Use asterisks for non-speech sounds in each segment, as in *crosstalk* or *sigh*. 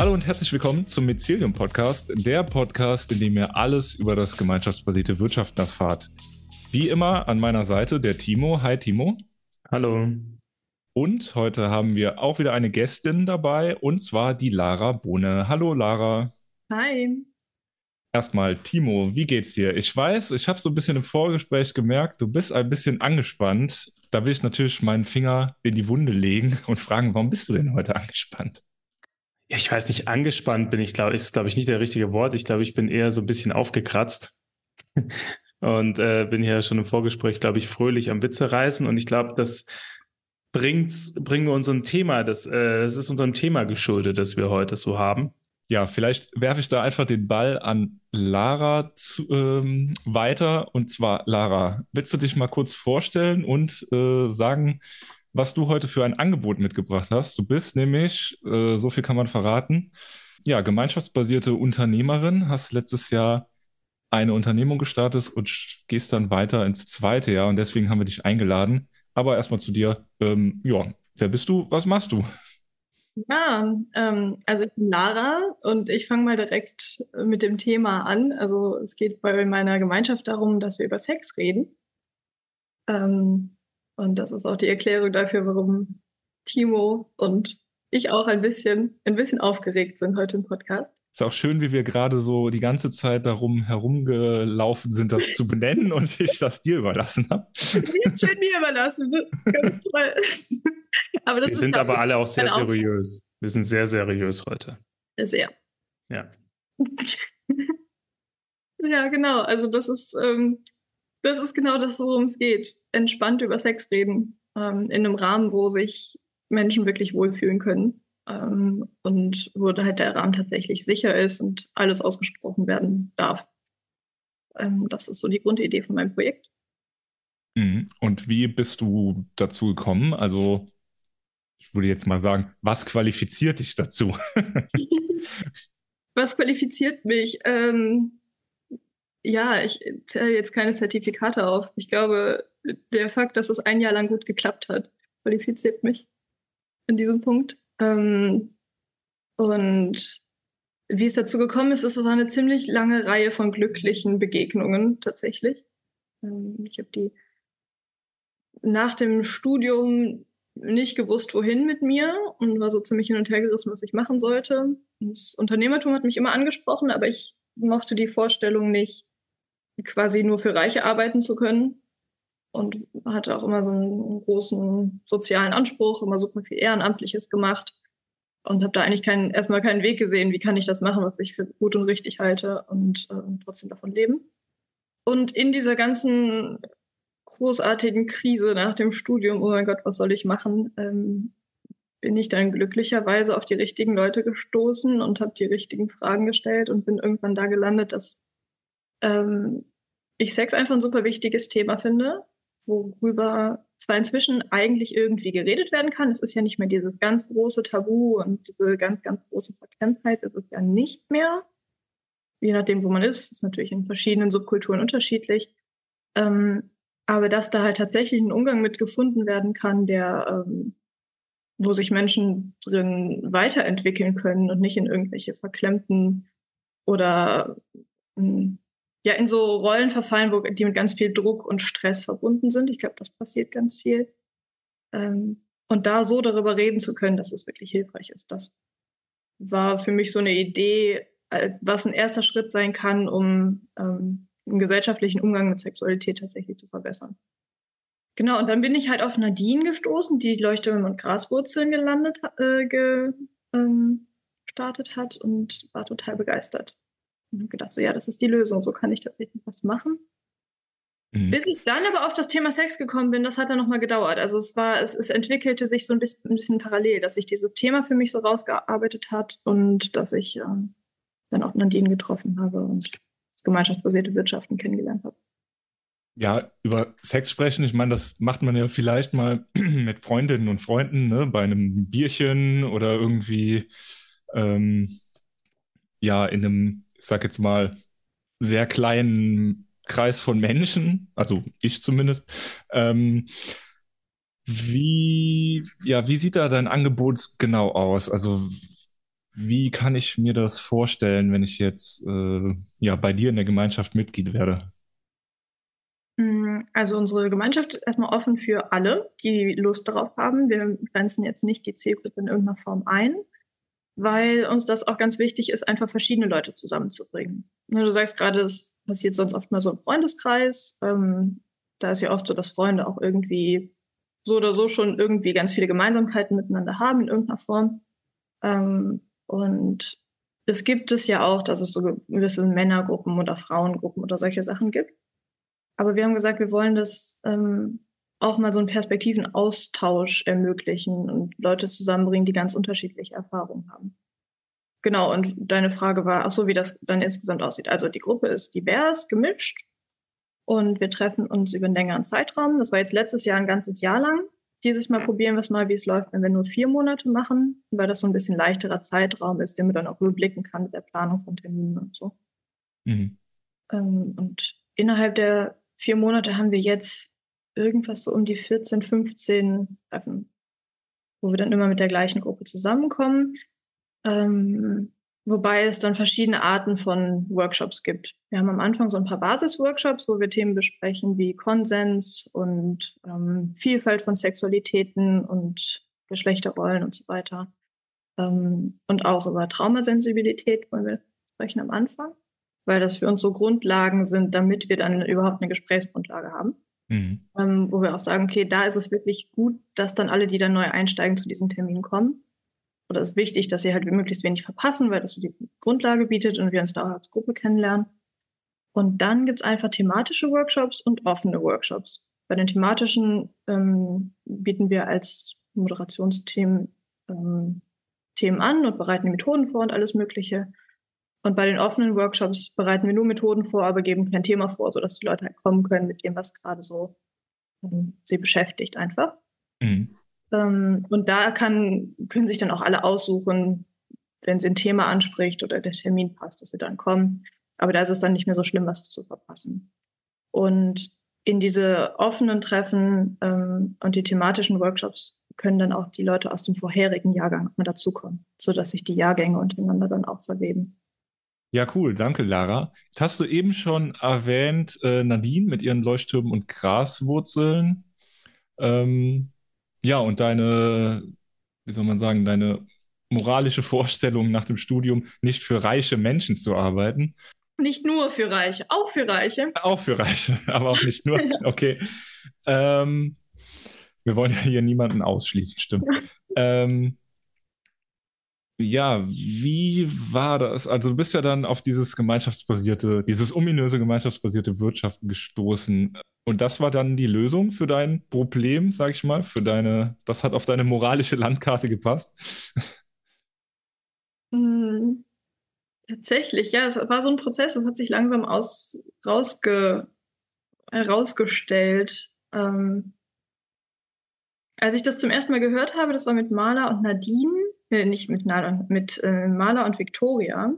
Hallo und herzlich willkommen zum Mycelium Podcast, der Podcast, in dem ihr alles über das gemeinschaftsbasierte Wirtschaften erfahrt. Wie immer an meiner Seite der Timo. Hi Timo. Hallo. Und heute haben wir auch wieder eine Gästin dabei und zwar die Lara Bohne. Hallo Lara. Hi. Erstmal, Timo, wie geht's dir? Ich weiß, ich habe so ein bisschen im Vorgespräch gemerkt, du bist ein bisschen angespannt. Da will ich natürlich meinen Finger in die Wunde legen *laughs* und fragen, warum bist du denn heute angespannt? Ja, ich weiß nicht, angespannt bin ich, glaube ich, ist, glaube ich, nicht der richtige Wort. Ich glaube, ich bin eher so ein bisschen aufgekratzt *laughs* und äh, bin hier schon im Vorgespräch, glaube ich, fröhlich am Witze reißen. Und ich glaube, das bringt, bringen wir unserem Thema, das, äh, das ist unserem Thema geschuldet, das wir heute so haben. Ja, vielleicht werfe ich da einfach den Ball an Lara zu, ähm, weiter. Und zwar, Lara, willst du dich mal kurz vorstellen und äh, sagen, was du heute für ein Angebot mitgebracht hast. Du bist nämlich, äh, so viel kann man verraten, ja, gemeinschaftsbasierte Unternehmerin, hast letztes Jahr eine Unternehmung gestartet und gehst dann weiter ins zweite Jahr und deswegen haben wir dich eingeladen. Aber erstmal zu dir, ähm, ja, wer bist du, was machst du? Ja, ähm, also ich bin Lara und ich fange mal direkt mit dem Thema an. Also es geht bei meiner Gemeinschaft darum, dass wir über Sex reden. Ähm, und das ist auch die Erklärung dafür, warum Timo und ich auch ein bisschen, ein bisschen aufgeregt sind heute im Podcast. Ist auch schön, wie wir gerade so die ganze Zeit darum herumgelaufen sind, das zu benennen und ich das dir überlassen habe. schön dir überlassen. aber das wir sind aber alle auch sehr seriös. Wir sind sehr seriös heute. Sehr. Ja. *laughs* ja, genau. Also das ist, ähm, das ist genau das, worum es geht. Entspannt über Sex reden. Ähm, in einem Rahmen, wo sich Menschen wirklich wohlfühlen können. Ähm, und wo halt der Rahmen tatsächlich sicher ist und alles ausgesprochen werden darf. Ähm, das ist so die Grundidee von meinem Projekt. Mhm. Und wie bist du dazu gekommen? Also, ich würde jetzt mal sagen, was qualifiziert dich dazu? *laughs* was qualifiziert mich? Ähm, ja, ich zähle jetzt keine Zertifikate auf. Ich glaube, der Fakt, dass es ein Jahr lang gut geklappt hat, qualifiziert mich in diesem Punkt. Ähm, und wie es dazu gekommen ist, es war eine ziemlich lange Reihe von glücklichen Begegnungen tatsächlich. Ähm, ich habe die nach dem Studium nicht gewusst, wohin mit mir und war so ziemlich hin und her gerissen, was ich machen sollte. Das Unternehmertum hat mich immer angesprochen, aber ich mochte die Vorstellung nicht, quasi nur für Reiche arbeiten zu können. Und hatte auch immer so einen großen sozialen Anspruch, immer super viel Ehrenamtliches gemacht. Und habe da eigentlich keinen, erstmal keinen Weg gesehen, wie kann ich das machen, was ich für gut und richtig halte und äh, trotzdem davon leben. Und in dieser ganzen großartigen Krise nach dem Studium, oh mein Gott, was soll ich machen, ähm, bin ich dann glücklicherweise auf die richtigen Leute gestoßen und habe die richtigen Fragen gestellt und bin irgendwann da gelandet, dass ähm, ich Sex einfach ein super wichtiges Thema finde, worüber zwar inzwischen eigentlich irgendwie geredet werden kann. Es ist ja nicht mehr dieses ganz große Tabu und diese ganz, ganz große Verklemmtheit ist ja nicht mehr. Je nachdem, wo man ist, ist natürlich in verschiedenen Subkulturen unterschiedlich. Ähm, aber dass da halt tatsächlich ein Umgang mit gefunden werden kann, der, ähm, wo sich Menschen drin weiterentwickeln können und nicht in irgendwelche verklemmten oder ähm, ja in so Rollen verfallen, wo die mit ganz viel Druck und Stress verbunden sind. Ich glaube, das passiert ganz viel. Ähm, und da so darüber reden zu können, dass es wirklich hilfreich ist, das war für mich so eine Idee, äh, was ein erster Schritt sein kann, um ähm, den gesellschaftlichen Umgang mit Sexualität tatsächlich zu verbessern. Genau, und dann bin ich halt auf Nadine gestoßen, die Leuchtturm und Graswurzeln gelandet, äh, ge, ähm, gestartet hat und war total begeistert. Und habe gedacht, so ja, das ist die Lösung, so kann ich tatsächlich was machen. Mhm. Bis ich dann aber auf das Thema Sex gekommen bin, das hat dann nochmal gedauert. Also es war, es, es entwickelte sich so ein bisschen, ein bisschen, parallel, dass sich dieses Thema für mich so rausgearbeitet hat und dass ich ähm, dann auch Nadine getroffen habe und das gemeinschaftsbasierte Wirtschaften kennengelernt habe. Ja, über Sex sprechen, ich meine, das macht man ja vielleicht mal *clears throat* mit Freundinnen und Freunden, ne, bei einem Bierchen oder irgendwie ähm, ja in einem ich sag jetzt mal, sehr kleinen Kreis von Menschen, also ich zumindest. Ähm, wie, ja, wie sieht da dein Angebot genau aus? Also Wie kann ich mir das vorstellen, wenn ich jetzt äh, ja bei dir in der Gemeinschaft Mitglied werde? Mm, also unsere Gemeinschaft ist erstmal offen für alle, die Lust darauf haben. Wir grenzen jetzt nicht die Zielgruppe in irgendeiner Form ein, weil uns das auch ganz wichtig ist, einfach verschiedene Leute zusammenzubringen. Ne, du sagst gerade, es passiert sonst oft mal so im Freundeskreis. Ähm, da ist ja oft so, dass Freunde auch irgendwie so oder so schon irgendwie ganz viele Gemeinsamkeiten miteinander haben in irgendeiner Form. Ähm, und es gibt es ja auch, dass es so gewisse Männergruppen oder Frauengruppen oder solche Sachen gibt. Aber wir haben gesagt, wir wollen das ähm, auch mal so einen Perspektivenaustausch ermöglichen und Leute zusammenbringen, die ganz unterschiedliche Erfahrungen haben. Genau, und deine Frage war, ach so, wie das dann insgesamt aussieht. Also die Gruppe ist divers, gemischt und wir treffen uns über einen längeren Zeitraum. Das war jetzt letztes Jahr ein ganzes Jahr lang. Dieses Mal probieren wir es mal, wie es läuft, wenn wir nur vier Monate machen, weil das so ein bisschen leichterer Zeitraum ist, den man dann auch überblicken kann mit der Planung von Terminen und so. Mhm. Ähm, und innerhalb der vier Monate haben wir jetzt irgendwas so um die 14, 15 Treffen, wo wir dann immer mit der gleichen Gruppe zusammenkommen. Ähm, wobei es dann verschiedene Arten von Workshops gibt. Wir haben am Anfang so ein paar Basisworkshops, wo wir Themen besprechen wie Konsens und ähm, Vielfalt von Sexualitäten und Geschlechterrollen und so weiter. Ähm, und auch über Traumasensibilität wollen wir sprechen am Anfang, weil das für uns so Grundlagen sind, damit wir dann überhaupt eine Gesprächsgrundlage haben. Mhm. Ähm, wo wir auch sagen, okay, da ist es wirklich gut, dass dann alle, die dann neu einsteigen, zu diesen Terminen kommen oder ist wichtig, dass sie halt möglichst wenig verpassen, weil das so die Grundlage bietet und wir uns da auch als Gruppe kennenlernen. Und dann gibt es einfach thematische Workshops und offene Workshops. Bei den thematischen ähm, bieten wir als Moderationsthemen ähm, Themen an und bereiten die Methoden vor und alles Mögliche. Und bei den offenen Workshops bereiten wir nur Methoden vor, aber geben kein Thema vor, sodass die Leute halt kommen können mit dem, was gerade so ähm, sie beschäftigt einfach. Mhm. Ähm, und da kann, können sich dann auch alle aussuchen, wenn sie ein Thema anspricht oder der Termin passt, dass sie dann kommen. Aber da ist es dann nicht mehr so schlimm, was zu verpassen. Und in diese offenen Treffen ähm, und die thematischen Workshops können dann auch die Leute aus dem vorherigen Jahrgang nochmal dazukommen, sodass sich die Jahrgänge untereinander dann auch verweben. Ja, cool. Danke, Lara. Jetzt hast du eben schon erwähnt, äh, Nadine mit ihren Leuchttürmen und Graswurzeln. Ähm, ja, und deine, wie soll man sagen, deine moralische Vorstellung nach dem Studium, nicht für reiche Menschen zu arbeiten. Nicht nur für Reiche, auch für Reiche. Auch für Reiche, *laughs* aber auch nicht nur. *laughs* Okay. ähm, wir wollen ja hier niemanden ausschließen, stimmt. *laughs* ähm, ja, wie war das? Also du bist ja dann auf dieses gemeinschaftsbasierte, dieses ominöse gemeinschaftsbasierte Wirtschaften gestoßen. Und das war dann die Lösung für dein Problem, sag ich mal, für deine, das hat auf deine moralische Landkarte gepasst. Hm, tatsächlich, ja, es war so ein Prozess, es hat sich langsam aus, rausge, herausgestellt. Ähm, als ich das zum ersten Mal gehört habe, das war mit Maler und Nadine, äh, nicht mit Maler, mit äh, Maler und Victoria.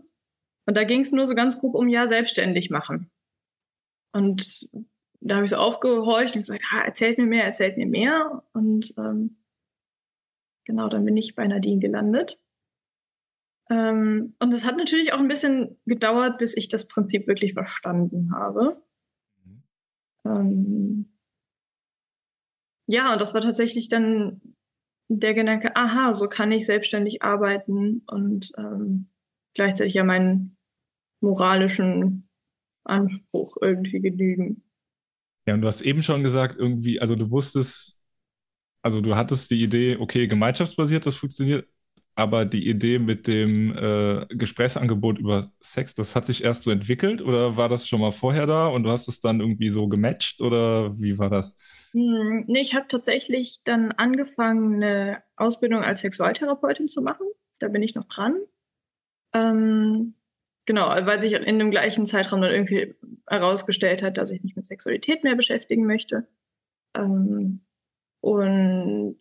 Und da ging es nur so ganz grob um ja selbstständig machen. Und da habe ich so aufgehorcht und gesagt, ha, erzählt mir mehr, erzählt mir mehr. Und ähm, genau, dann bin ich bei Nadine gelandet. Ähm, und es hat natürlich auch ein bisschen gedauert, bis ich das Prinzip wirklich verstanden habe. Mhm. Ähm, ja, und das war tatsächlich dann der Gedanke, aha, so kann ich selbstständig arbeiten und ähm, gleichzeitig ja meinen moralischen Anspruch irgendwie genügen. Ja, und du hast eben schon gesagt, irgendwie, also du wusstest, also du hattest die Idee, okay, gemeinschaftsbasiert, das funktioniert, aber die Idee mit dem äh, Gesprächsangebot über Sex, das hat sich erst so entwickelt oder war das schon mal vorher da und du hast es dann irgendwie so gematcht oder wie war das? Hm, nee, ich habe tatsächlich dann angefangen, eine Ausbildung als Sexualtherapeutin zu machen. Da bin ich noch dran. Ähm, Genau, weil sich in dem gleichen Zeitraum dann irgendwie herausgestellt hat, dass ich mich mit Sexualität mehr beschäftigen möchte. Ähm, und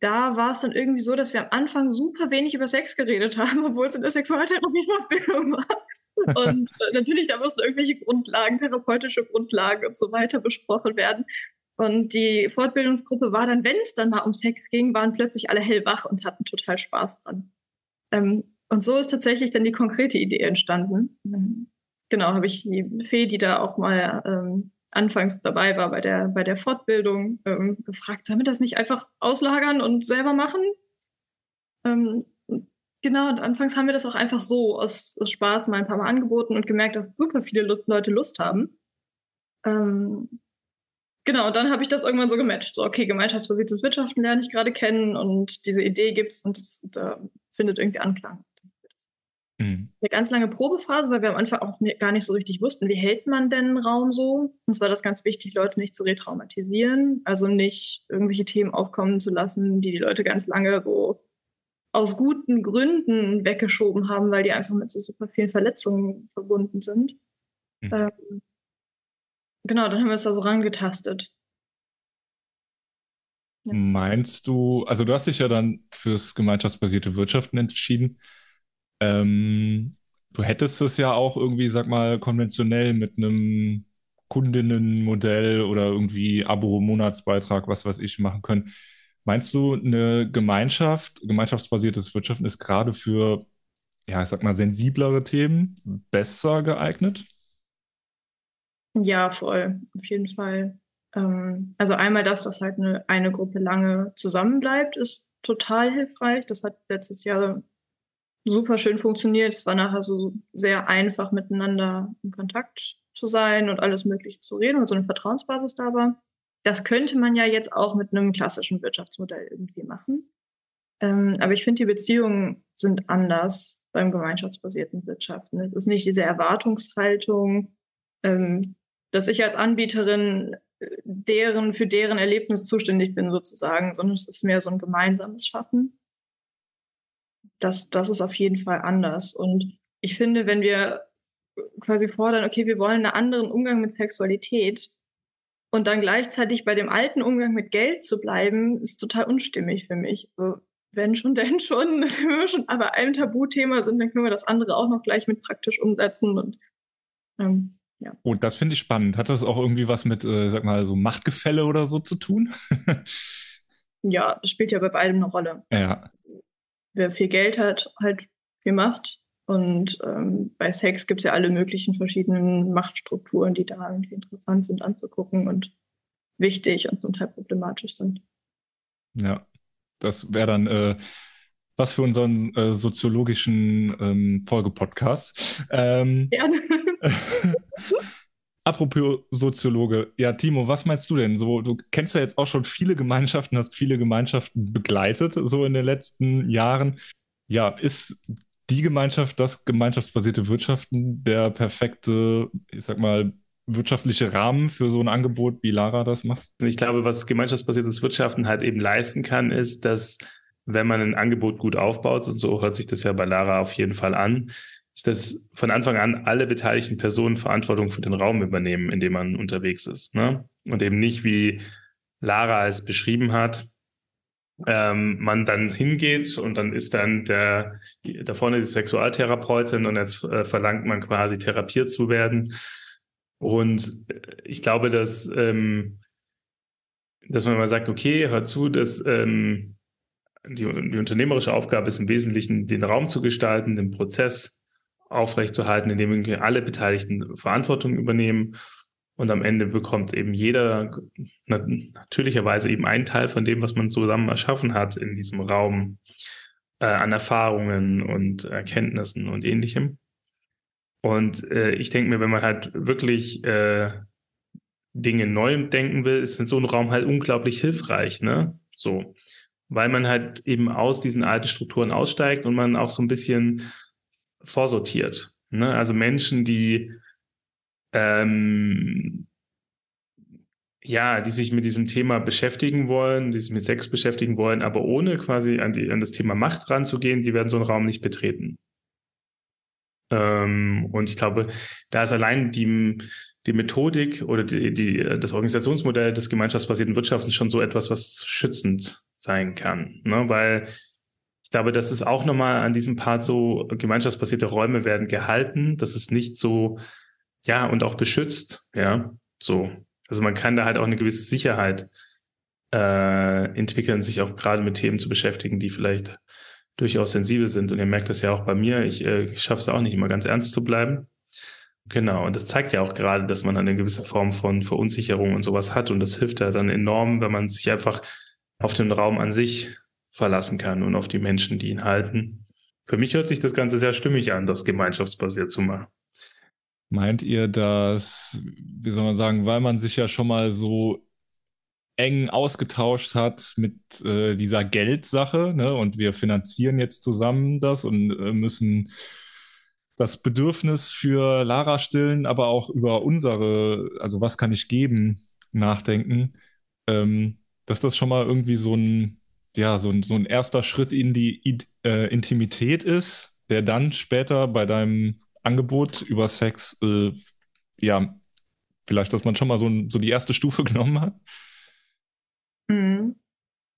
da war es dann irgendwie so, dass wir am Anfang super wenig über Sex geredet haben, *laughs* obwohl es in der Sexualtherapie-Fortbildung war. Und äh, natürlich, da mussten irgendwelche Grundlagen, therapeutische Grundlagen und so weiter besprochen werden. Und die Fortbildungsgruppe war dann, wenn es dann mal um Sex ging, waren plötzlich alle hellwach und hatten total Spaß dran. Ähm, und so ist tatsächlich dann die konkrete Idee entstanden. Genau, habe ich die Fee, die da auch mal ähm, anfangs dabei war bei der, bei der Fortbildung, ähm, gefragt, sollen wir das nicht einfach auslagern und selber machen? Genau, und anfangs haben wir das auch einfach so aus, aus, Spaß mal ein paar Mal angeboten und gemerkt, dass super viele Leute Lust haben. Ähm, genau, und dann habe ich das irgendwann so gematcht. So, okay, gemeinschaftsbasiertes Wirtschaften lerne ich gerade kennen und diese Idee gibt es und da findet irgendwie Anklang. Mhm. Eine ganz lange Probephase, weil wir am Anfang auch gar nicht so richtig wussten, wie hält man denn Raum so. Uns war das ganz wichtig, Leute nicht zu retraumatisieren, also nicht irgendwelche Themen aufkommen zu lassen, die die Leute ganz lange so aus guten Gründen weggeschoben haben, weil die einfach mit so super vielen Verletzungen verbunden sind. Mhm. Ähm, genau, dann haben wir uns da so rangetastet. Ja. Meinst du, also du hast dich ja dann fürs gemeinschaftsbasierte Wirtschaften entschieden. Ähm, du hättest es ja auch irgendwie, sag mal, konventionell mit einem Kundinnenmodell oder irgendwie Abo-Monatsbeitrag, was weiß ich, machen können. Meinst du, eine Gemeinschaft, gemeinschaftsbasiertes Wirtschaften ist gerade für, ja, ich sag mal, sensiblere Themen besser geeignet? Ja, voll, auf jeden Fall. Ähm, also einmal das, dass halt eine, eine Gruppe lange zusammenbleibt, ist total hilfreich. Das hat letztes Jahr super schön funktioniert. Es war nachher so sehr einfach miteinander in Kontakt zu sein und alles Mögliche zu reden und so eine Vertrauensbasis da war. Das könnte man ja jetzt auch mit einem klassischen Wirtschaftsmodell irgendwie machen. Ähm, aber ich finde, die Beziehungen sind anders beim gemeinschaftsbasierten Wirtschaften. Es ist nicht diese Erwartungshaltung, ähm, dass ich als Anbieterin äh, deren, für deren Erlebnis zuständig bin sozusagen, sondern es ist mehr so ein gemeinsames Schaffen das, das ist auf jeden Fall anders. Und ich finde, wenn wir quasi fordern, okay, wir wollen einen anderen Umgang mit Sexualität und dann gleichzeitig bei dem alten Umgang mit Geld zu bleiben, ist total unstimmig für mich. Also, wenn schon, *laughs* denn schon, wenn wir schon aber einem Tabuthema sind, dann können wir das andere auch noch gleich mit praktisch umsetzen und ähm, ja. Und oh, das finde ich spannend. Hat das auch irgendwie was mit, äh, sag mal, so Machtgefälle oder so zu tun? *laughs* ja, das spielt ja bei beidem eine Rolle. Ja wer viel Geld hat, halt viel Macht. Und ähm, bei Sex gibt es ja alle möglichen verschiedenen Machtstrukturen, die da irgendwie interessant sind anzugucken und wichtig und zum Teil problematisch sind. Ja, das wäre dann äh, was für unseren äh, soziologischen ähm, Folgepodcast. Ähm, Gerne. *laughs* Apropos Soziologe, ja, Timo, was meinst du denn? So, du kennst ja jetzt auch schon viele Gemeinschaften, hast viele Gemeinschaften begleitet, so in den letzten Jahren. Ja, ist die Gemeinschaft, das gemeinschaftsbasierte Wirtschaften, der perfekte, ich sag mal, wirtschaftliche Rahmen für so ein Angebot, wie Lara das macht? Ich glaube, was gemeinschaftsbasiertes Wirtschaften halt eben leisten kann, ist, dass wenn man ein Angebot gut aufbaut, und so hört sich das ja bei Lara auf jeden Fall an, ist, dass von Anfang an alle beteiligten Personen Verantwortung für den Raum übernehmen, in dem man unterwegs ist. Ne? Und eben nicht, wie Lara es beschrieben hat, ähm, man dann hingeht und dann ist dann der, da vorne die Sexualtherapeutin und jetzt äh, verlangt man quasi therapiert zu werden. Und ich glaube, dass, ähm, dass man mal sagt, okay, hör zu, dass ähm, die, die unternehmerische Aufgabe ist im Wesentlichen, den Raum zu gestalten, den Prozess aufrechtzuerhalten, indem alle Beteiligten Verantwortung übernehmen. Und am Ende bekommt eben jeder natürlicherweise eben einen Teil von dem, was man zusammen erschaffen hat in diesem Raum äh, an Erfahrungen und Erkenntnissen und ähnlichem. Und äh, ich denke mir, wenn man halt wirklich äh, Dinge neu denken will, ist in so einem Raum halt unglaublich hilfreich, ne? So. Weil man halt eben aus diesen alten Strukturen aussteigt und man auch so ein bisschen vorsortiert. Ne? Also Menschen, die ähm, ja, die sich mit diesem Thema beschäftigen wollen, die sich mit Sex beschäftigen wollen, aber ohne quasi an, die, an das Thema Macht ranzugehen, die werden so einen Raum nicht betreten. Ähm, und ich glaube, da ist allein die, die Methodik oder die, die, das Organisationsmodell des gemeinschaftsbasierten Wirtschaftens schon so etwas, was schützend sein kann. Ne? Weil ich glaube, das ist auch nochmal an diesem Part so, gemeinschaftsbasierte Räume werden gehalten. Das ist nicht so, ja, und auch beschützt, ja, so. Also man kann da halt auch eine gewisse Sicherheit äh, entwickeln, sich auch gerade mit Themen zu beschäftigen, die vielleicht durchaus sensibel sind. Und ihr merkt das ja auch bei mir. Ich, äh, ich schaffe es auch nicht immer ganz ernst zu bleiben. Genau, und das zeigt ja auch gerade, dass man eine gewisse Form von Verunsicherung und sowas hat. Und das hilft ja dann enorm, wenn man sich einfach auf den Raum an sich verlassen kann und auf die Menschen, die ihn halten. Für mich hört sich das Ganze sehr stimmig an, das gemeinschaftsbasiert zu machen. Meint ihr, dass, wie soll man sagen, weil man sich ja schon mal so eng ausgetauscht hat mit äh, dieser Geldsache, ne? Und wir finanzieren jetzt zusammen das und äh, müssen das Bedürfnis für Lara stillen, aber auch über unsere, also was kann ich geben, nachdenken, ähm, dass das schon mal irgendwie so ein, ja, so ein, so ein erster Schritt in die äh, Intimität ist, der dann später bei deinem Angebot über Sex, äh, ja, vielleicht, dass man schon mal so, so die erste Stufe *laughs* genommen hat? Mhm.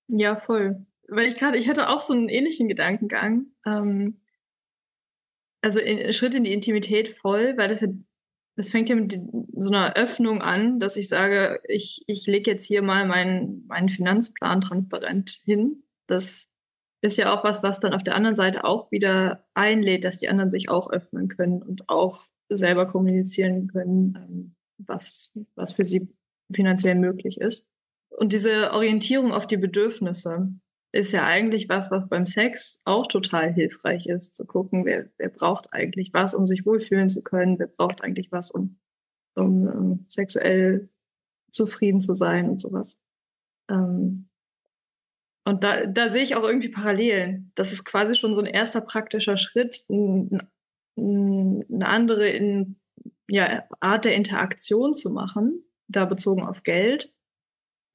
Ja, voll. Weil ich gerade, ich hatte auch so einen ähnlichen Gedankengang. Ähm, also in, Schritt in die Intimität voll, weil das das fängt ja mit so einer Öffnung an, dass ich sage, ich, ich lege jetzt hier mal meinen, meinen Finanzplan transparent hin. Das ist ja auch was, was dann auf der anderen Seite auch wieder einlädt, dass die anderen sich auch öffnen können und auch selber kommunizieren können, ähm, was, was für sie finanziell möglich ist. Und diese Orientierung auf die Bedürfnisse ist ja eigentlich was, was beim Sex auch total hilfreich ist, zu gucken, wer, wer braucht eigentlich was, um sich wohlfühlen zu können, wer braucht eigentlich was, um, um, ähm, sexuell zufrieden zu sein und sowas. Ähm, und da, da sehe ich auch irgendwie Parallelen. Das ist quasi schon so ein erster praktischer Schritt, ein, ein, eine andere in, ja, Art der Interaktion zu machen, da bezogen auf Geld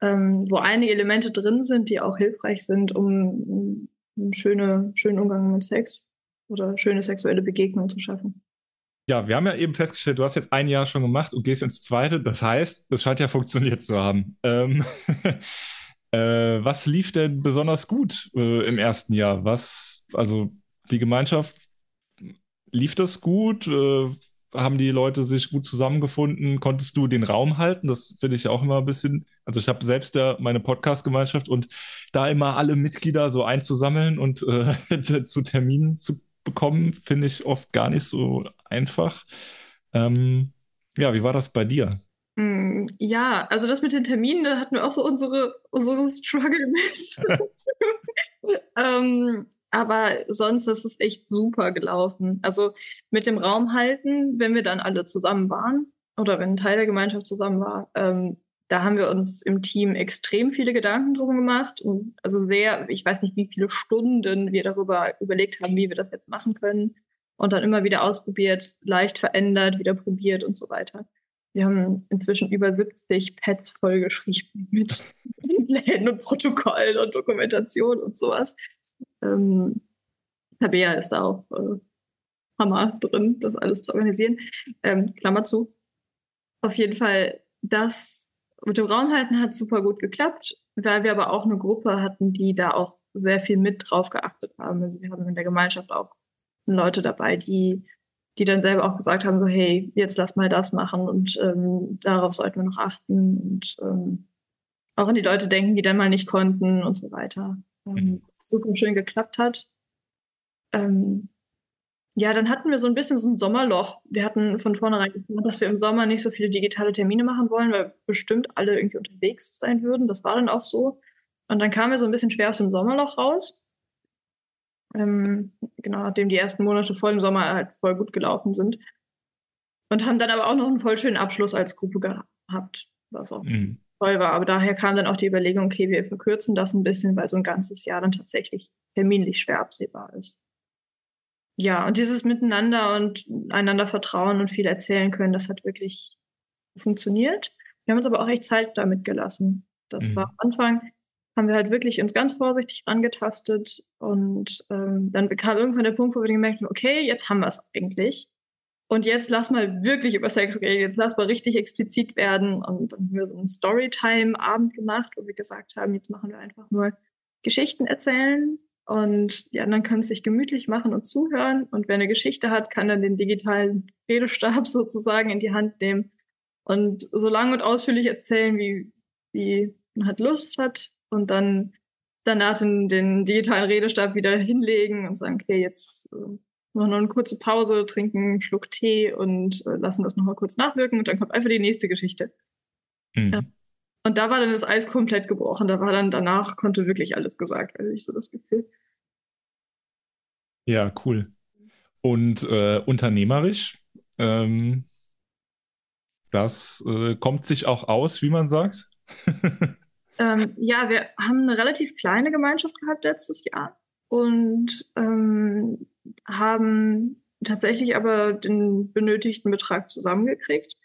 ähm, wo einige Elemente drin sind, die auch hilfreich sind, um einen schöne, schönen Umgang mit Sex oder schöne sexuelle Begegnungen zu schaffen. Ja, wir haben ja eben festgestellt, du hast jetzt ein Jahr schon gemacht und gehst ins zweite. Das heißt, es scheint ja funktioniert zu haben. Ähm, *laughs* äh, was lief denn besonders gut äh, im ersten Jahr? Was, also die Gemeinschaft, lief das gut? Äh, haben die Leute sich gut zusammengefunden? Konntest du den Raum halten? Das finde ich auch immer ein bisschen. Also ich habe selbst ja meine Podcast-Gemeinschaft und da immer alle Mitglieder so einzusammeln und äh, *laughs* zu Terminen zu bekommen, finde ich oft gar nicht so einfach. Ähm, ja, wie war das bei dir? Hm, ja, also das mit den Terminen, da hatten wir auch so unsere, unsere Struggle mit. *laughs* ähm, aber sonst ist es echt super gelaufen. Also mit dem Raum halten, wenn wir dann alle zusammen waren oder wenn ein Teil der Gemeinschaft zusammen war, ähm, da haben wir uns im Team extrem viele Gedanken drum gemacht und also sehr, ich weiß nicht, wie viele Stunden wir darüber überlegt haben, wie wir das jetzt machen können und dann immer wieder ausprobiert, leicht verändert, wieder probiert und so weiter. Wir haben inzwischen über 70 Pads vollgeschrieben *laughs* mit Plänen und Protokollen und Dokumentation und sowas. Ähm, Tabea ist da auch äh, Hammer drin, das alles zu organisieren. Ähm, Klammer zu. Auf jeden Fall, das mit dem Raumhalten hat super gut geklappt, weil wir aber auch eine Gruppe hatten, die da auch sehr viel mit drauf geachtet haben. Also wir haben in der Gemeinschaft auch Leute dabei, die, die dann selber auch gesagt haben, so hey, jetzt lass mal das machen und ähm, darauf sollten wir noch achten und ähm, auch an die Leute denken, die dann mal nicht konnten und so weiter. Ähm, mhm super schön geklappt hat. Ähm, ja, dann hatten wir so ein bisschen so ein Sommerloch. Wir hatten von vornherein geplant, dass wir im Sommer nicht so viele digitale Termine machen wollen, weil bestimmt alle irgendwie unterwegs sein würden. Das war dann auch so. Und dann kamen wir so ein bisschen schwer aus dem Sommerloch raus. Ähm, genau, nachdem die ersten Monate vor dem Sommer halt voll gut gelaufen sind. Und haben dann aber auch noch einen voll schönen Abschluss als Gruppe gehabt, was auch mhm toll war. Aber daher kam dann auch die Überlegung, okay, wir verkürzen das ein bisschen, weil so ein ganzes Jahr dann tatsächlich terminlich schwer absehbar ist. Ja, und dieses Miteinander und einander vertrauen und viel erzählen können, das hat wirklich funktioniert. Wir haben uns aber auch echt Zeit damit gelassen. Das mhm. war am Anfang, haben wir halt wirklich uns ganz vorsichtig angetastet und ähm, dann kam irgendwann der Punkt, wo wir gemerkt haben, okay, jetzt haben wir es eigentlich. Und jetzt lass mal wirklich über Sex reden, jetzt lass mal richtig explizit werden. Und dann haben wir so einen Storytime-Abend gemacht, wo wir gesagt haben, jetzt machen wir einfach nur Geschichten erzählen. Und die anderen können es sich gemütlich machen und zuhören. Und wer eine Geschichte hat, kann dann den digitalen Redestab *laughs* sozusagen in die Hand nehmen und so lang und ausführlich erzählen, wie, wie man halt Lust hat. Und dann danach den, den digitalen Redestab wieder hinlegen und sagen, okay, jetzt äh, noch eine kurze Pause, trinken einen Schluck Tee und äh, lassen das nochmal kurz nachwirken und dann kommt einfach die nächste Geschichte. Mhm. Ja. Und da war dann das Eis komplett gebrochen. Da war dann danach, konnte wirklich alles gesagt werden, ich so das Gefühl. Ja, cool. Und äh, unternehmerisch, ähm, das äh, kommt sich auch aus, wie man sagt. *laughs* ähm, ja, wir haben eine relativ kleine Gemeinschaft gehabt letztes Jahr und ähm, haben tatsächlich aber den benötigten Betrag zusammengekriegt.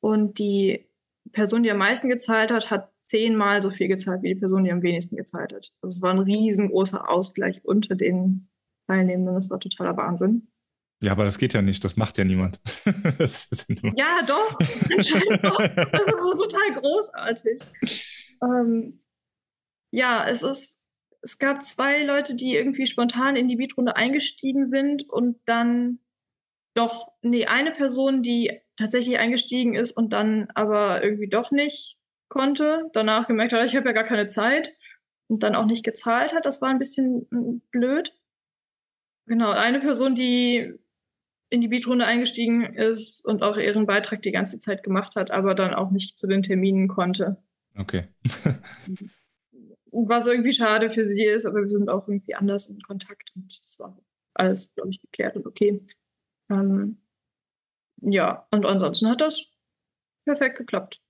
Und die Person, die am meisten gezahlt hat, hat zehnmal so viel gezahlt wie die Person, die am wenigsten gezahlt hat. Also es war ein riesengroßer Ausgleich unter den Teilnehmenden. Das war totaler Wahnsinn. Ja, aber das geht ja nicht, das macht ja niemand. *laughs* ja, doch, anscheinend doch. Das war *laughs* total großartig. Ähm, ja, es ist, es gab zwei Leute, die irgendwie spontan in die Beatrunde eingestiegen sind und dann doch, nee, eine Person, die tatsächlich eingestiegen ist und dann aber irgendwie doch nicht konnte, danach gemerkt hat, ich habe ja gar keine Zeit und dann auch nicht gezahlt hat. Das war ein bisschen hm, blöd. Genau, eine Person, die in die Beatrunde eingestiegen ist und auch ihren Beitrag die ganze Zeit gemacht hat, aber dann auch nicht zu den Terminen konnte. Okay. *laughs* Was irgendwie schade für sie ist, aber wir sind auch irgendwie anders in Kontakt und das ist auch alles, glaube ich, geklärt und okay. Ähm, ja, und ansonsten hat das perfekt geklappt.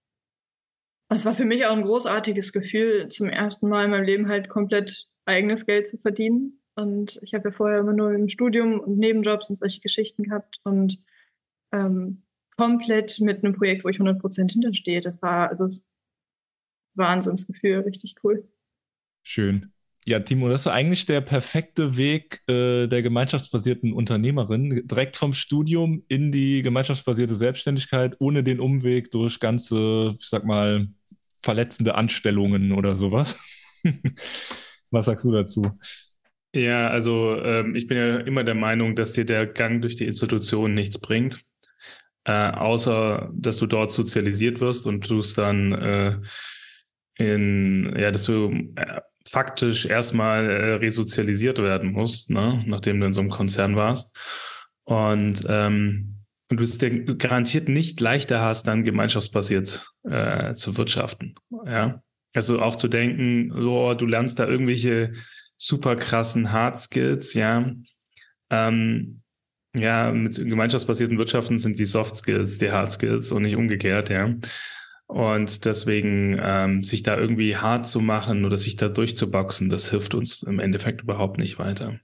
Es war für mich auch ein großartiges Gefühl, zum ersten Mal in meinem Leben halt komplett eigenes Geld zu verdienen. Und ich habe ja vorher immer nur im Studium und Nebenjobs und solche Geschichten gehabt und ähm, komplett mit einem Projekt, wo ich 100% hinterstehe. Das war also Wahnsinnsgefühl, richtig cool. Schön. Ja, Timo, das ist eigentlich der perfekte Weg äh, der gemeinschaftsbasierten Unternehmerin. Direkt vom Studium in die gemeinschaftsbasierte Selbstständigkeit, ohne den Umweg durch ganze, ich sag mal, verletzende Anstellungen oder sowas. *laughs* Was sagst du dazu? Ja, also ähm, ich bin ja immer der Meinung, dass dir der Gang durch die Institution nichts bringt, äh, außer dass du dort sozialisiert wirst und du es dann äh, in, ja, dass du äh, faktisch erstmal äh, resozialisiert werden musst, ne? nachdem du in so einem Konzern warst. Und, ähm, und du es dir garantiert nicht leichter hast, dann gemeinschaftsbasiert äh, zu wirtschaften. Ja? Also auch zu denken, so, du lernst da irgendwelche super krassen Hard Skills, ja. Ähm, ja, mit gemeinschaftsbasierten Wirtschaften sind die Soft Skills die Hard Skills und nicht umgekehrt, ja. Und deswegen ähm, sich da irgendwie hart zu machen oder sich da durchzuboxen, das hilft uns im Endeffekt überhaupt nicht weiter.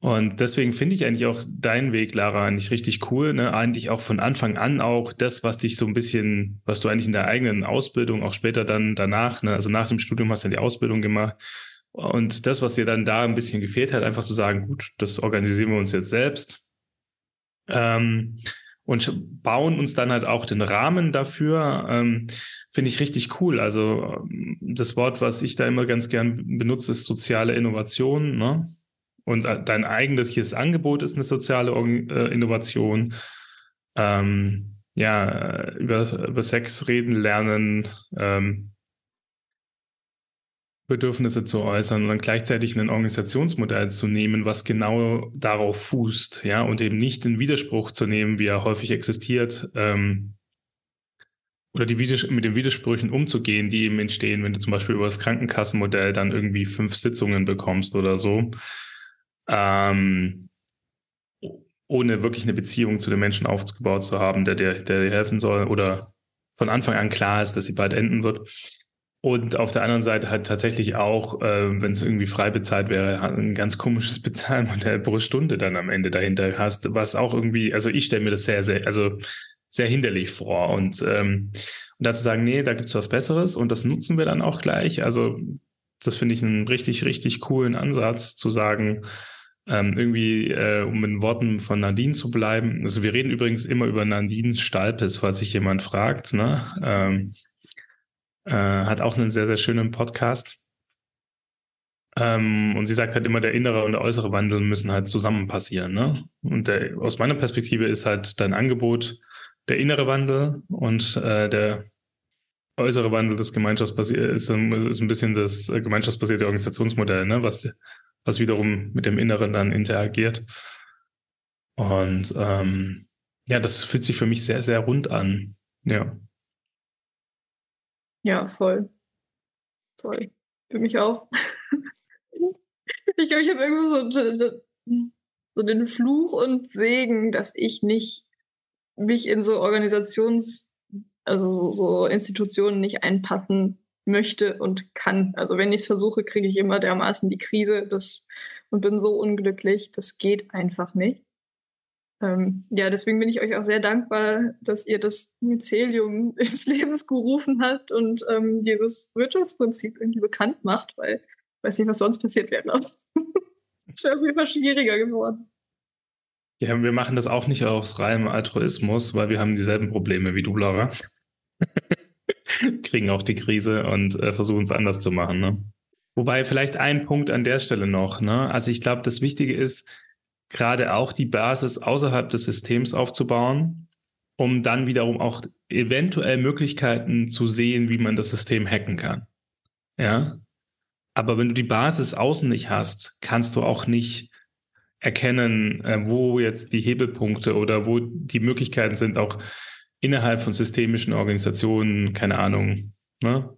Und deswegen finde ich eigentlich auch deinen Weg, Lara, eigentlich richtig cool. Ne? Eigentlich auch von Anfang an auch das, was dich so ein bisschen, was du eigentlich in der eigenen Ausbildung, auch später dann danach, ne? also nach dem Studium hast du ja die Ausbildung gemacht, und das, was dir dann da ein bisschen gefehlt hat, einfach zu sagen, gut, das organisieren wir uns jetzt selbst. Ähm, und bauen uns dann halt auch den Rahmen dafür, ähm, finde ich richtig cool. Also ähm, das Wort, was ich da immer ganz gern benutze, ist soziale Innovation. Ne? Und äh, dein eigentliches Angebot ist eine soziale äh, Innovation. Ähm, ja, über, über Sex reden, lernen, ähm, Bedürfnisse zu äußern und dann gleichzeitig ein Organisationsmodell zu nehmen, was genau darauf fußt, ja, und eben nicht den Widerspruch zu nehmen, wie er häufig existiert, ähm, oder die mit den Widersprüchen umzugehen, die eben entstehen, wenn du zum Beispiel über das Krankenkassenmodell dann irgendwie fünf Sitzungen bekommst oder so, ähm, ohne wirklich eine Beziehung zu den Menschen aufgebaut zu haben, der dir, der dir helfen soll oder von Anfang an klar ist, dass sie bald enden wird. Und auf der anderen Seite halt tatsächlich auch, äh, wenn es irgendwie frei bezahlt wäre, ein ganz komisches *laughs* Bezahlmodell pro Stunde dann am Ende dahinter hast, was auch irgendwie, also ich stelle mir das sehr, sehr, also sehr hinderlich vor. Und, ähm, und dazu sagen, nee, da gibt's was Besseres und das nutzen wir dann auch gleich. Also das finde ich einen richtig, richtig coolen Ansatz zu sagen, ähm, irgendwie, äh, um in Worten von Nadine zu bleiben. Also wir reden übrigens immer über Nadine Stalpes, falls sich jemand fragt. Ne? Ähm, äh, hat auch einen sehr, sehr schönen Podcast. Ähm, und sie sagt halt immer, der innere und der äußere Wandel müssen halt zusammen passieren. Ne? Und der, aus meiner Perspektive ist halt dein Angebot der innere Wandel und äh, der äußere Wandel des Gemeinschaftsbasiert ist, ist ein bisschen das gemeinschaftsbasierte Organisationsmodell, ne? was, was wiederum mit dem Inneren dann interagiert. Und ähm, ja, das fühlt sich für mich sehr, sehr rund an. Ja. Ja, voll. Voll. Für mich auch. ich glaube, ich habe irgendwo so, so den Fluch und Segen, dass ich nicht mich in so Organisations, also so Institutionen nicht einpassen möchte und kann. Also wenn ich es versuche, kriege ich immer dermaßen die Krise das, und bin so unglücklich. Das geht einfach nicht. Ähm, ja, deswegen bin ich euch auch sehr dankbar, dass ihr das Mycelium *laughs* ins Leben gerufen habt und ähm, dieses Wirtschaftsprinzip irgendwie bekannt macht, weil ich weiß nicht, was sonst passiert wäre. Es *laughs* wäre auf jeden Fall schwieriger geworden. Ja, wir machen das auch nicht aus reinem Altruismus, weil wir haben dieselben Probleme wie du, Laura. *laughs* Kriegen auch die Krise und äh, versuchen es anders zu machen. Ne? Wobei vielleicht ein Punkt an der Stelle noch. Ne? Also ich glaube, das Wichtige ist, gerade auch die Basis außerhalb des Systems aufzubauen, um dann wiederum auch eventuell Möglichkeiten zu sehen, wie man das System hacken kann. Ja. Aber wenn du die Basis außen nicht hast, kannst du auch nicht erkennen, äh, wo jetzt die Hebelpunkte oder wo die Möglichkeiten sind, auch innerhalb von systemischen Organisationen, keine Ahnung, ne?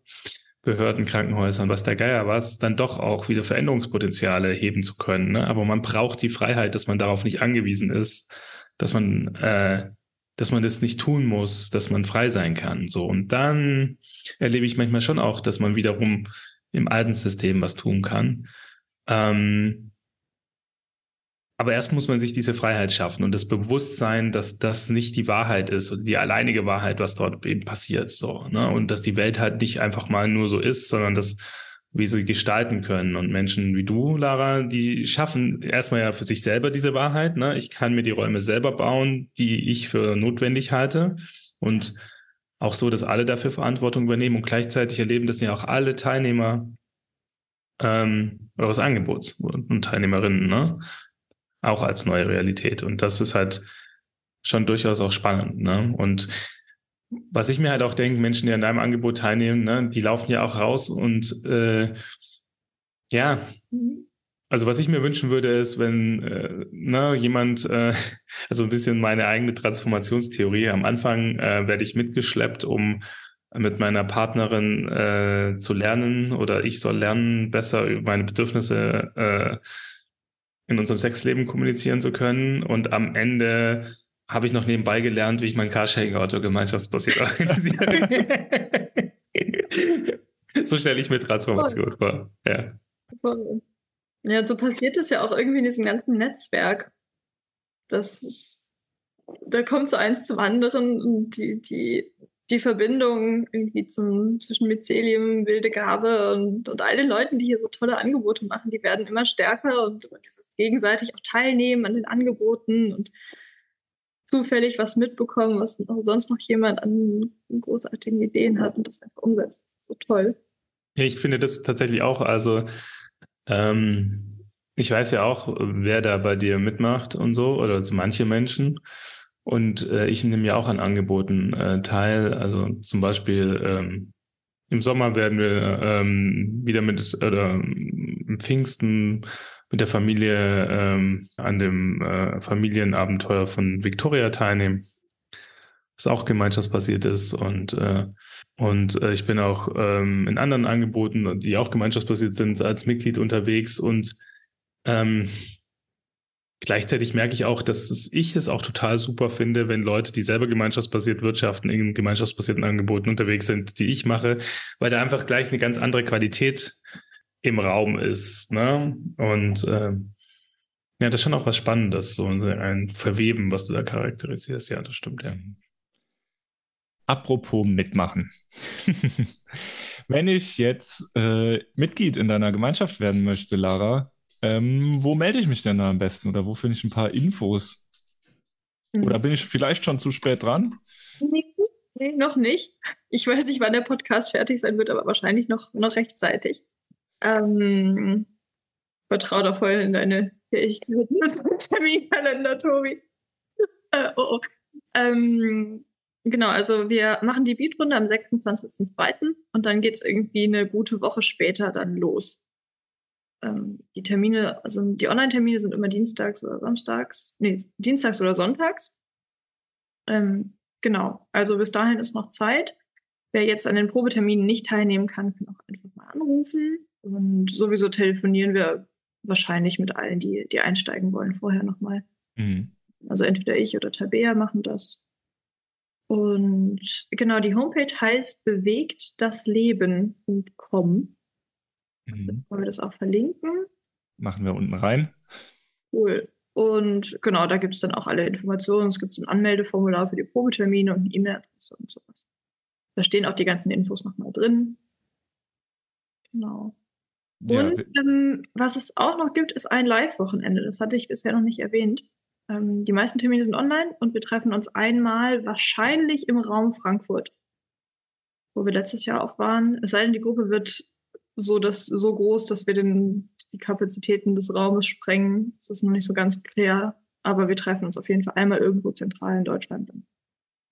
Behörden, Krankenhäusern, was der Geier was, dann doch auch wieder Veränderungspotenziale heben zu können. Ne? Aber man braucht die Freiheit, dass man darauf nicht angewiesen ist, dass man, äh, dass man das nicht tun muss, dass man frei sein kann. So und dann erlebe ich manchmal schon auch, dass man wiederum im alten System was tun kann. Ähm, aber erst muss man sich diese Freiheit schaffen und das Bewusstsein, dass das nicht die Wahrheit ist oder die alleinige Wahrheit, was dort eben passiert, so, ne? Und dass die Welt halt nicht einfach mal nur so ist, sondern dass wir sie gestalten können. Und Menschen wie du, Lara, die schaffen erstmal ja für sich selber diese Wahrheit. Ne? Ich kann mir die Räume selber bauen, die ich für notwendig halte. Und auch so, dass alle dafür Verantwortung übernehmen und gleichzeitig erleben das ja auch alle Teilnehmer ähm, eures Angebots und Teilnehmerinnen. Ne? Auch als neue Realität. Und das ist halt schon durchaus auch spannend. Ne? Und was ich mir halt auch denke, Menschen, die an deinem Angebot teilnehmen, ne, die laufen ja auch raus und äh, ja, also was ich mir wünschen würde, ist, wenn äh, ne, jemand, äh, *laughs* also ein bisschen meine eigene Transformationstheorie, am Anfang äh, werde ich mitgeschleppt, um mit meiner Partnerin äh, zu lernen oder ich soll lernen, besser über meine Bedürfnisse äh, in unserem Sexleben kommunizieren zu können. Und am Ende habe ich noch nebenbei gelernt, wie ich mein Carsharing-Auto gemeinschaftsbasiert organisiere. *laughs* so stelle ich mir Transformation vor. Ja. Ja, so passiert es ja auch irgendwie in diesem ganzen Netzwerk. Das ist, da kommt so eins zum anderen und die, die die Verbindung irgendwie zum, zwischen Mycelium, Wilde Gabe und, und all den Leuten, die hier so tolle Angebote machen, die werden immer stärker und, dieses gegenseitig auch teilnehmen an den Angeboten und zufällig was mitbekommen, was sonst noch jemand an großartigen Ideen hat und das einfach umsetzt. Das ist so toll. Ja, ich finde das tatsächlich auch. Also ähm, ich weiß ja auch, wer da bei dir mitmacht und so, oder so manche Menschen. Und äh, ich nehme ja auch an Angeboten äh, teil. Also zum Beispiel ähm, im Sommer werden wir ähm, wieder mit oder im Pfingsten mit der Familie ähm, an dem äh, Familienabenteuer von Victoria teilnehmen, was auch gemeinschaftsbasiert ist. Und, äh, und äh, ich bin auch ähm, in anderen Angeboten, die auch gemeinschaftsbasiert sind, als Mitglied unterwegs. Und ähm, Gleichzeitig merke ich auch, dass ich das auch total super finde, wenn Leute, die selber gemeinschaftsbasiert wirtschaften, in gemeinschaftsbasierten Angeboten unterwegs sind, die ich mache, weil da einfach gleich eine ganz andere Qualität im Raum ist. Ne? Und äh, ja, das ist schon auch was Spannendes, so ein Verweben, was du da charakterisierst. Ja, das stimmt, ja. Apropos mitmachen. *laughs* Wenn ich jetzt äh, Mitglied in deiner Gemeinschaft werden möchte, Lara, ähm, wo melde ich mich denn da am besten oder wo finde ich ein paar Infos? Mhm. Oder bin ich vielleicht schon zu spät dran? Nee, nee, noch nicht. Ich weiß nicht, wann der Podcast fertig sein wird, aber wahrscheinlich noch, noch rechtzeitig. Ähm, vertraue da voll in deine Fähigkeiten und Terminkalender, Tobi. äh, oh, oh. Ähm, genau, also wir machen die Beatrunde am 26.02. und dann geht es irgendwie eine gute Woche später dann los. Ähm, die Termine, also die Online-Termine sind immer dienstags oder samstags, nee, dienstags oder sonntags. Ähm, genau, also bis dahin ist noch Zeit. Wer jetzt an den Probeterminen nicht teilnehmen kann, kann auch einfach mal anrufen. Und sowieso telefonieren wir wahrscheinlich mit allen, die, die einsteigen wollen, vorher nochmal. Mhm. Also entweder ich oder Tabea machen das. Und genau, die Homepage heißt bewegt das Leben.com. Mhm. Wollen wir das auch verlinken? Machen wir unten rein. Cool. Und genau, da gibt es dann auch alle Informationen. Es gibt ein Anmeldeformular für die Probetermine und eine E-Mail-Adresse und sowas. Da stehen auch die ganzen Infos nochmal drin. Genau. Ja, und ähm, was es auch noch gibt, ist ein Live-Wochenende. Das hatte ich bisher noch nicht erwähnt. Ähm, die meisten Termine sind online und wir treffen uns einmal wahrscheinlich im Raum Frankfurt, wo wir letztes Jahr auch waren. Es sei denn, die Gruppe wird so, dass, so groß, dass wir den, die Kapazitäten des Raumes sprengen. Das ist noch nicht so ganz klar. Aber wir treffen uns auf jeden Fall einmal irgendwo zentral in Deutschland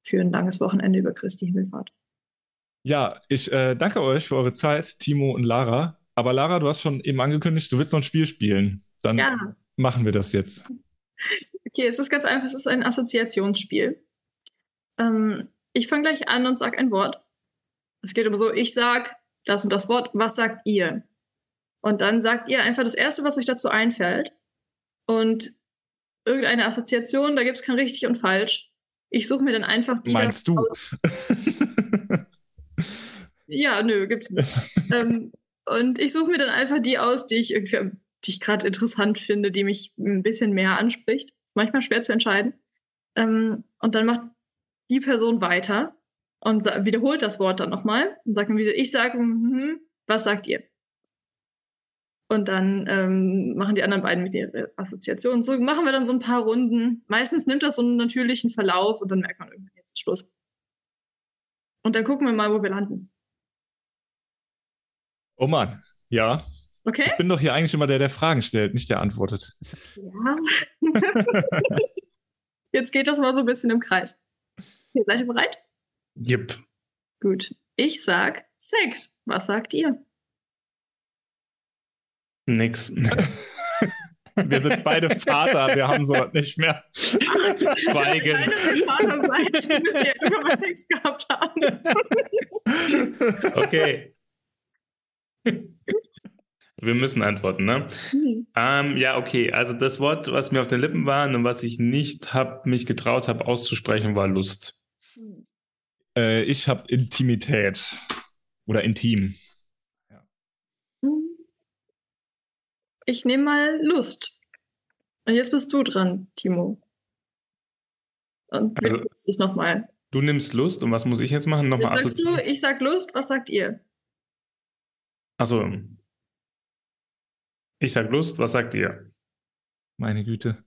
für ein langes Wochenende über Christi Himmelfahrt. Ja, ich äh, danke euch für eure Zeit, Timo und Lara. Aber Lara, du hast schon eben angekündigt, du willst noch ein Spiel spielen. Dann ja. machen wir das jetzt. Okay, es ist ganz einfach, es ist ein Assoziationsspiel. Ähm, ich fange gleich an und sage ein Wort. Es geht immer so, ich sag das und das Wort, was sagt ihr? Und dann sagt ihr einfach das Erste, was euch dazu einfällt. Und irgendeine Assoziation, da gibt es kein richtig und falsch. Ich suche mir dann einfach die. Meinst du? *laughs* ja, nö, gibt's nicht. ähm, und ich suche mir dann einfach die aus, die ich irgendwie, die ich gerade interessant finde, die mich ein bisschen mehr anspricht. Manchmal schwer zu entscheiden. Ähm, und dann macht die Person weiter und wiederholt das Wort dann nochmal und sagt dann wieder, ich sage, hm, was sagt ihr? Und dann ähm, machen die anderen beiden mit ihrer Assoziation. So machen wir dann so ein paar Runden. Meistens nimmt das so einen natürlichen Verlauf und dann merkt man irgendwann, jetzt Schluss. Und dann gucken wir mal, wo wir landen. Oh Mann, ja. Okay. Ich bin doch hier eigentlich immer der, der Fragen stellt, nicht der antwortet. Ja. *laughs* Jetzt geht das mal so ein bisschen im Kreis. Okay, seid ihr bereit? Yep. Gut. Ich sag Sex. Was sagt ihr? Nix. *laughs* Wir sind beide Vater, wir haben sowas nicht mehr. Schweigen. Wenn ihr Vater seid, müsst ihr irgendwann Sex gehabt haben. Okay. Wir müssen antworten, ne? Mhm. Ähm, ja, okay. Also das Wort, was mir auf den Lippen war und was ich nicht hab, mich getraut habe auszusprechen, war Lust. Äh, ich habe Intimität oder intim. Ja. Ich nehme mal Lust. Und jetzt bist du dran, Timo. Und also, es nochmal. Du nimmst Lust und was muss ich jetzt machen? Nochmal sagst du, ich sag Lust, was sagt ihr? Achso. Ich sag Lust, was sagt ihr? Meine Güte.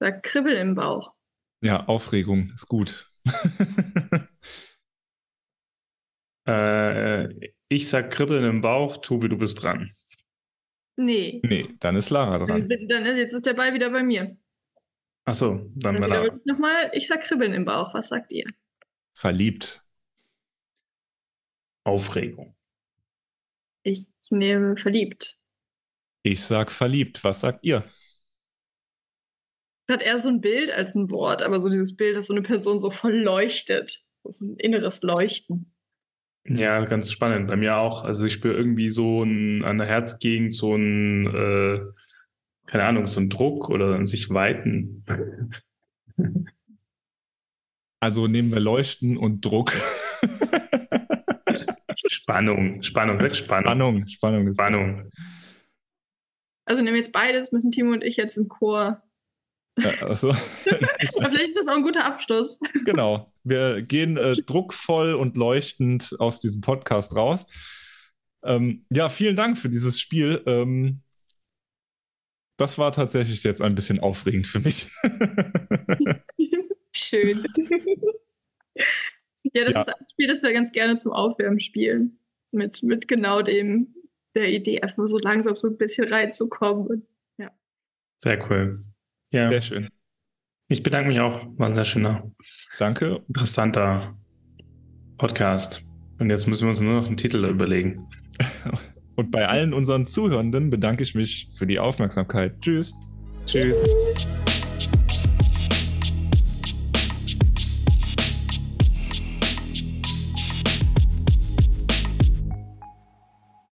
Sag Kribbel im Bauch. Ja, Aufregung ist gut. *laughs* äh, ich sag Kribbeln im Bauch, Tobi, du bist dran. Nee. Nee, dann ist Lara dran. Dann, dann ist, jetzt ist der Ball wieder bei mir. Achso, dann, dann war Lara. Nochmal, ich sag Kribbeln im Bauch, was sagt ihr? Verliebt. Aufregung. Ich nehme verliebt. Ich sag verliebt. Was sagt ihr? Hat eher so ein Bild als ein Wort, aber so dieses Bild, dass so eine Person so voll leuchtet. So ein inneres Leuchten. Ja, ganz spannend. Bei mir auch. Also ich spüre irgendwie so ein, an der Herzgegend so ein, äh, keine Ahnung, so ein Druck oder ein sich weiten. Also nehmen wir Leuchten und Druck. Spannung, Spannung, Spannung. Spannung, Spannung. Spannung. Also nehmen wir jetzt beides, müssen Timo und ich jetzt im Chor. Ja, also. *laughs* vielleicht ist das auch ein guter Abschluss. *laughs* Genau. Wir gehen äh, druckvoll und leuchtend aus diesem Podcast raus. Ähm, ja, vielen Dank für dieses Spiel. Ähm, das war tatsächlich jetzt ein bisschen aufregend für mich. *laughs* Schön. Ja, das ja. ist ein Spiel, das wir ganz gerne zum Aufwärmen spielen. Mit, mit genau dem, der Idee, einfach so langsam so ein bisschen reinzukommen. Und, ja. Sehr cool. Ja. Sehr schön. Ich bedanke mich auch. War ein sehr schöner, Danke. interessanter Podcast. Und jetzt müssen wir uns nur noch einen Titel überlegen. *laughs* Und bei allen unseren Zuhörenden bedanke ich mich für die Aufmerksamkeit. Tschüss. Tschüss.